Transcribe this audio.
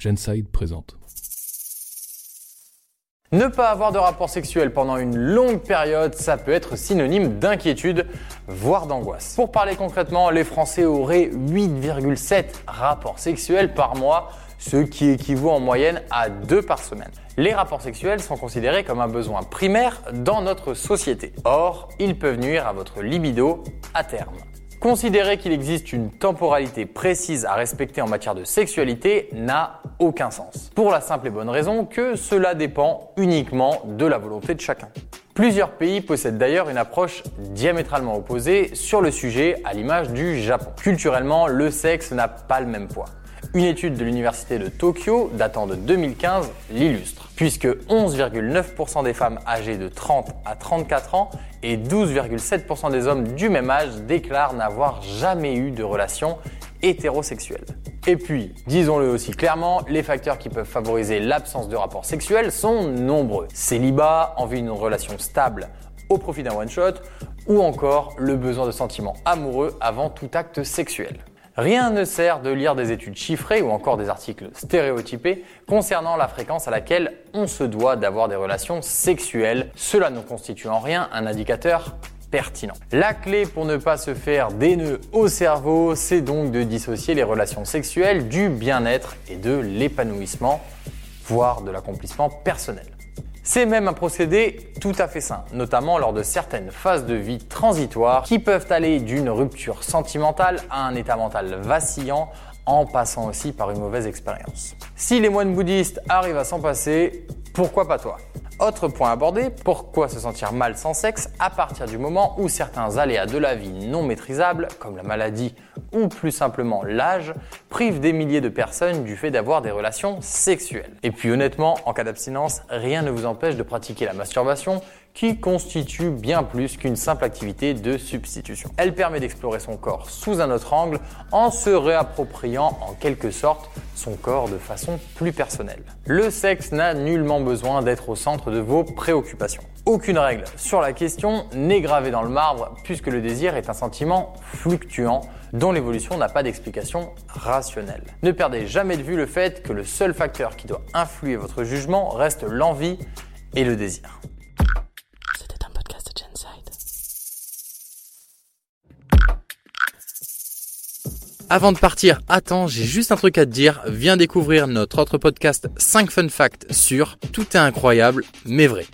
Genside présente. Ne pas avoir de rapport sexuel pendant une longue période, ça peut être synonyme d'inquiétude, voire d'angoisse. Pour parler concrètement, les Français auraient 8,7 rapports sexuels par mois, ce qui équivaut en moyenne à 2 par semaine. Les rapports sexuels sont considérés comme un besoin primaire dans notre société. Or, ils peuvent nuire à votre libido à terme. Considérer qu'il existe une temporalité précise à respecter en matière de sexualité n'a aucun sens. Pour la simple et bonne raison que cela dépend uniquement de la volonté de chacun. Plusieurs pays possèdent d'ailleurs une approche diamétralement opposée sur le sujet à l'image du Japon. Culturellement, le sexe n'a pas le même poids. Une étude de l'université de Tokyo datant de 2015 l'illustre, puisque 11,9% des femmes âgées de 30 à 34 ans et 12,7% des hommes du même âge déclarent n'avoir jamais eu de relation hétérosexuelle. Et puis, disons-le aussi clairement, les facteurs qui peuvent favoriser l'absence de rapport sexuel sont nombreux. Célibat, envie d'une relation stable au profit d'un one-shot, ou encore le besoin de sentiments amoureux avant tout acte sexuel. Rien ne sert de lire des études chiffrées ou encore des articles stéréotypés concernant la fréquence à laquelle on se doit d'avoir des relations sexuelles. Cela ne constitue en rien un indicateur pertinent. La clé pour ne pas se faire des nœuds au cerveau, c'est donc de dissocier les relations sexuelles du bien-être et de l'épanouissement, voire de l'accomplissement personnel. C'est même un procédé tout à fait sain, notamment lors de certaines phases de vie transitoires qui peuvent aller d'une rupture sentimentale à un état mental vacillant en passant aussi par une mauvaise expérience. Si les moines bouddhistes arrivent à s'en passer, pourquoi pas toi? Autre point abordé, pourquoi se sentir mal sans sexe à partir du moment où certains aléas de la vie non maîtrisables, comme la maladie ou plus simplement l'âge, privent des milliers de personnes du fait d'avoir des relations sexuelles. Et puis honnêtement, en cas d'abstinence, rien ne vous empêche de pratiquer la masturbation qui constitue bien plus qu'une simple activité de substitution. Elle permet d'explorer son corps sous un autre angle en se réappropriant en quelque sorte son corps de façon plus personnelle. Le sexe n'a nullement besoin d'être au centre de vos préoccupations. Aucune règle sur la question n'est gravée dans le marbre puisque le désir est un sentiment fluctuant dont l'évolution n'a pas d'explication rationnelle. Ne perdez jamais de vue le fait que le seul facteur qui doit influer votre jugement reste l'envie et le désir. C'était un podcast de Genside. Avant de partir, attends, j'ai juste un truc à te dire. Viens découvrir notre autre podcast 5 fun facts sur Tout est incroyable mais vrai.